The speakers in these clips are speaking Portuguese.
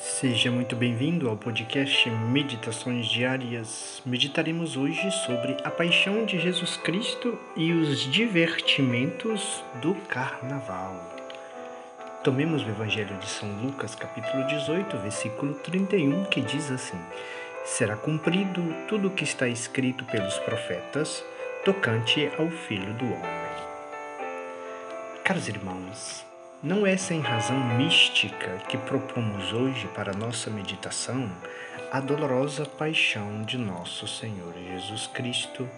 Seja muito bem-vindo ao podcast Meditações Diárias. Meditaremos hoje sobre a paixão de Jesus Cristo e os divertimentos do Carnaval. Tomemos o Evangelho de São Lucas, capítulo 18, versículo 31, que diz assim: Será cumprido tudo o que está escrito pelos profetas tocante ao Filho do Homem. Caros irmãos, não é sem razão mística que propomos hoje para nossa meditação a dolorosa paixão de nosso Senhor Jesus Cristo.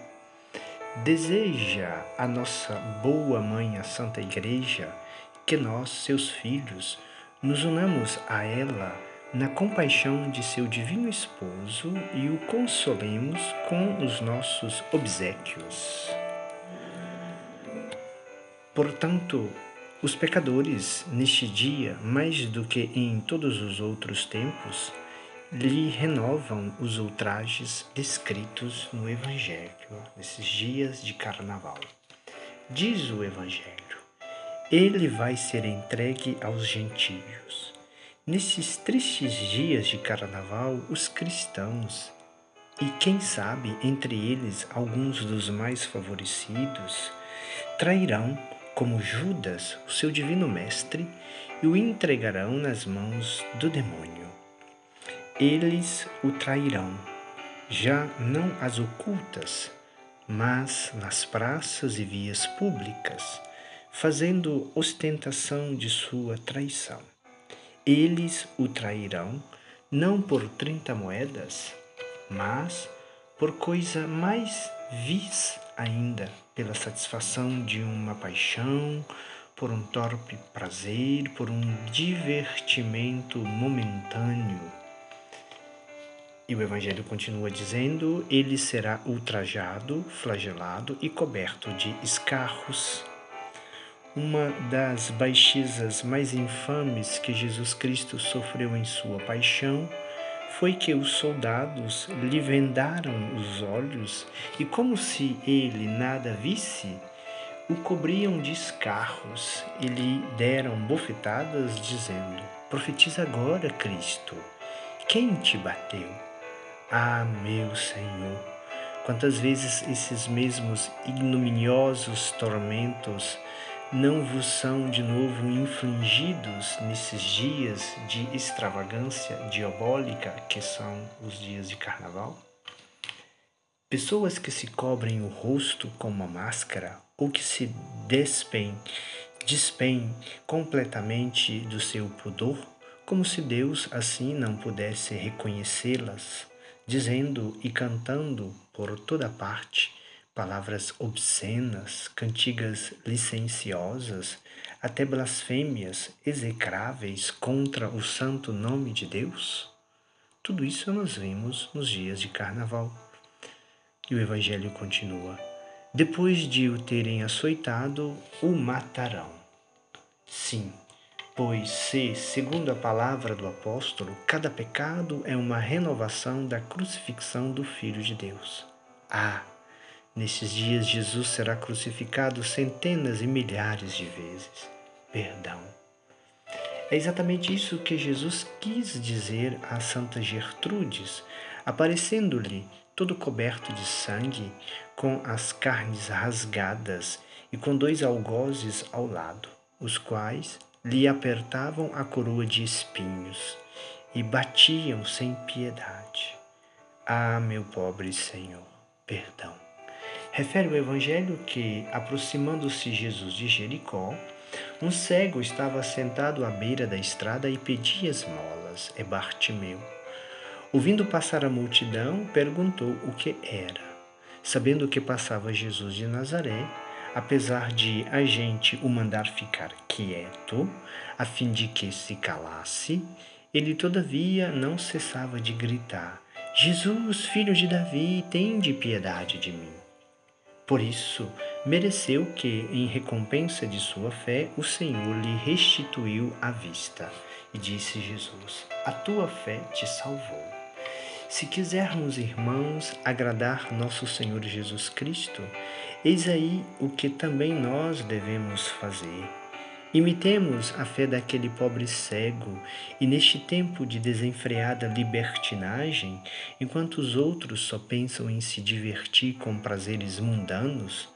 Deseja a nossa boa mãe, a Santa Igreja, que nós, seus filhos, nos unamos a ela na compaixão de seu divino esposo e o consolemos com os nossos obsequios. Portanto, os pecadores, neste dia, mais do que em todos os outros tempos, lhe renovam os ultrajes descritos no Evangelho, nesses dias de carnaval. Diz o Evangelho: Ele vai ser entregue aos gentios. Nesses tristes dias de carnaval, os cristãos, e quem sabe entre eles alguns dos mais favorecidos, trairão como Judas, o seu divino mestre, e o entregarão nas mãos do demônio. Eles o trairão, já não às ocultas, mas nas praças e vias públicas, fazendo ostentação de sua traição. Eles o trairão não por trinta moedas, mas por coisa mais vis ainda pela satisfação de uma paixão, por um torpe prazer, por um divertimento momentâneo. E o Evangelho continua dizendo: ele será ultrajado, flagelado e coberto de escarros. Uma das baixezas mais infames que Jesus Cristo sofreu em sua paixão foi que os soldados lhe vendaram os olhos e, como se ele nada visse, o cobriam de escarros e lhe deram bofetadas, dizendo: Profetiza agora, Cristo. Quem te bateu? Ah, meu Senhor! Quantas vezes esses mesmos ignominiosos tormentos não vos são de novo infligidos nesses dias de extravagância diabólica que são os dias de carnaval? Pessoas que se cobrem o rosto com uma máscara ou que se despem, despem completamente do seu pudor, como se Deus assim não pudesse reconhecê-las, dizendo e cantando por toda parte palavras obscenas, cantigas licenciosas, até blasfêmias execráveis contra o santo nome de Deus? Tudo isso nós vimos nos dias de carnaval. E o Evangelho continua: Depois de o terem açoitado, o matarão. Sim, pois se, segundo a palavra do apóstolo, cada pecado é uma renovação da crucifixão do Filho de Deus. Ah, Nesses dias, Jesus será crucificado centenas e milhares de vezes. Perdão. É exatamente isso que Jesus quis dizer a Santa Gertrudes, aparecendo-lhe todo coberto de sangue, com as carnes rasgadas e com dois algozes ao lado, os quais lhe apertavam a coroa de espinhos e batiam sem piedade. Ah, meu pobre Senhor, perdão. Refere o Evangelho que, aproximando-se Jesus de Jericó, um cego estava sentado à beira da estrada e pedia esmolas. É Bartimeu. Ouvindo passar a multidão, perguntou o que era. Sabendo que passava Jesus de Nazaré, apesar de a gente o mandar ficar quieto, a fim de que se calasse, ele todavia não cessava de gritar: Jesus, filho de Davi, tende piedade de mim. Por isso, mereceu que, em recompensa de sua fé, o Senhor lhe restituiu a vista. E disse Jesus: A tua fé te salvou. Se quisermos, irmãos, agradar nosso Senhor Jesus Cristo, eis aí o que também nós devemos fazer. Imitemos a fé daquele pobre cego, e neste tempo de desenfreada libertinagem, enquanto os outros só pensam em se divertir com prazeres mundanos,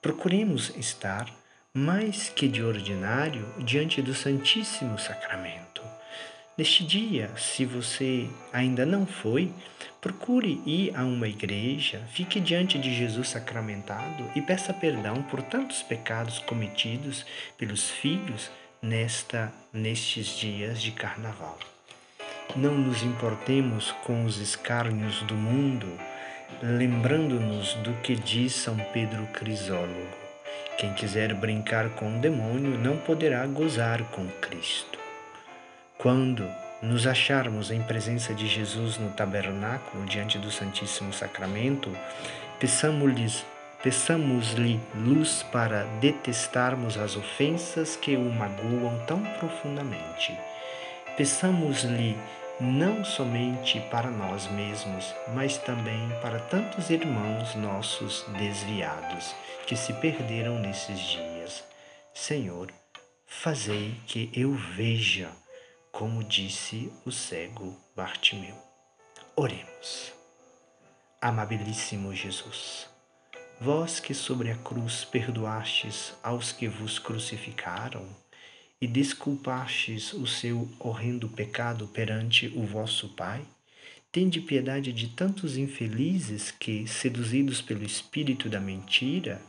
procuremos estar, mais que de ordinário, diante do Santíssimo Sacramento. Neste dia, se você ainda não foi, procure ir a uma igreja, fique diante de Jesus sacramentado e peça perdão por tantos pecados cometidos pelos filhos nesta nestes dias de carnaval. Não nos importemos com os escárnios do mundo, lembrando-nos do que diz São Pedro Crisólogo. Quem quiser brincar com o demônio não poderá gozar com Cristo. Quando nos acharmos em presença de Jesus no tabernáculo, diante do Santíssimo Sacramento, peçamos-lhe peçamos luz para detestarmos as ofensas que o magoam tão profundamente. Peçamos-lhe não somente para nós mesmos, mas também para tantos irmãos nossos desviados que se perderam nesses dias. Senhor, fazei que eu veja como disse o cego Bartimeu. Oremos. Amabilíssimo Jesus, vós que sobre a cruz perdoastes aos que vos crucificaram e desculpastes o seu horrendo pecado perante o vosso Pai, tende piedade de tantos infelizes que, seduzidos pelo espírito da mentira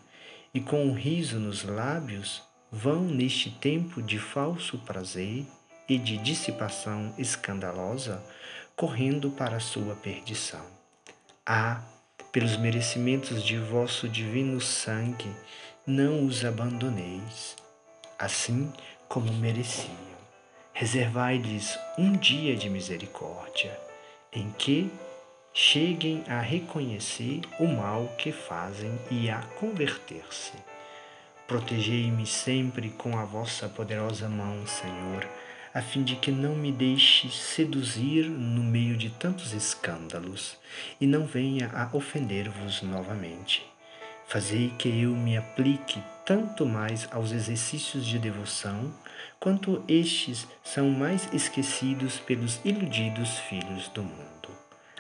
e com um riso nos lábios, vão neste tempo de falso prazer e de dissipação escandalosa, correndo para sua perdição. Ah, pelos merecimentos de vosso divino sangue, não os abandoneis, assim como mereciam. Reservai-lhes um dia de misericórdia, em que cheguem a reconhecer o mal que fazem e a converter-se. Protegei-me sempre com a vossa poderosa mão, Senhor a fim de que não me deixe seduzir no meio de tantos escândalos e não venha a ofender-vos novamente. Fazei que eu me aplique tanto mais aos exercícios de devoção, quanto estes são mais esquecidos pelos iludidos filhos do mundo.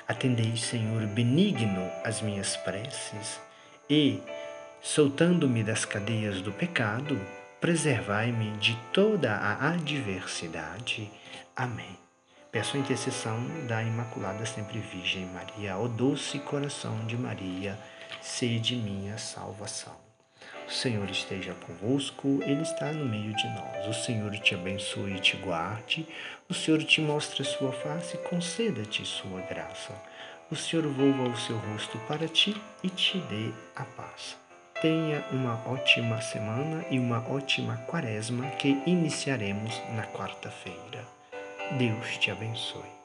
Atendei, Senhor, benigno as minhas preces e, soltando-me das cadeias do pecado, preservai-me de toda a adversidade. Amém. Peço a intercessão da Imaculada Sempre Virgem Maria, ó doce coração de Maria, sede minha salvação. O Senhor esteja convosco, Ele está no meio de nós. O Senhor te abençoe e te guarde. O Senhor te mostre a sua face e conceda-te sua graça. O Senhor volva o seu rosto para ti e te dê a paz. Tenha uma ótima semana e uma ótima quaresma que iniciaremos na quarta-feira. Deus te abençoe.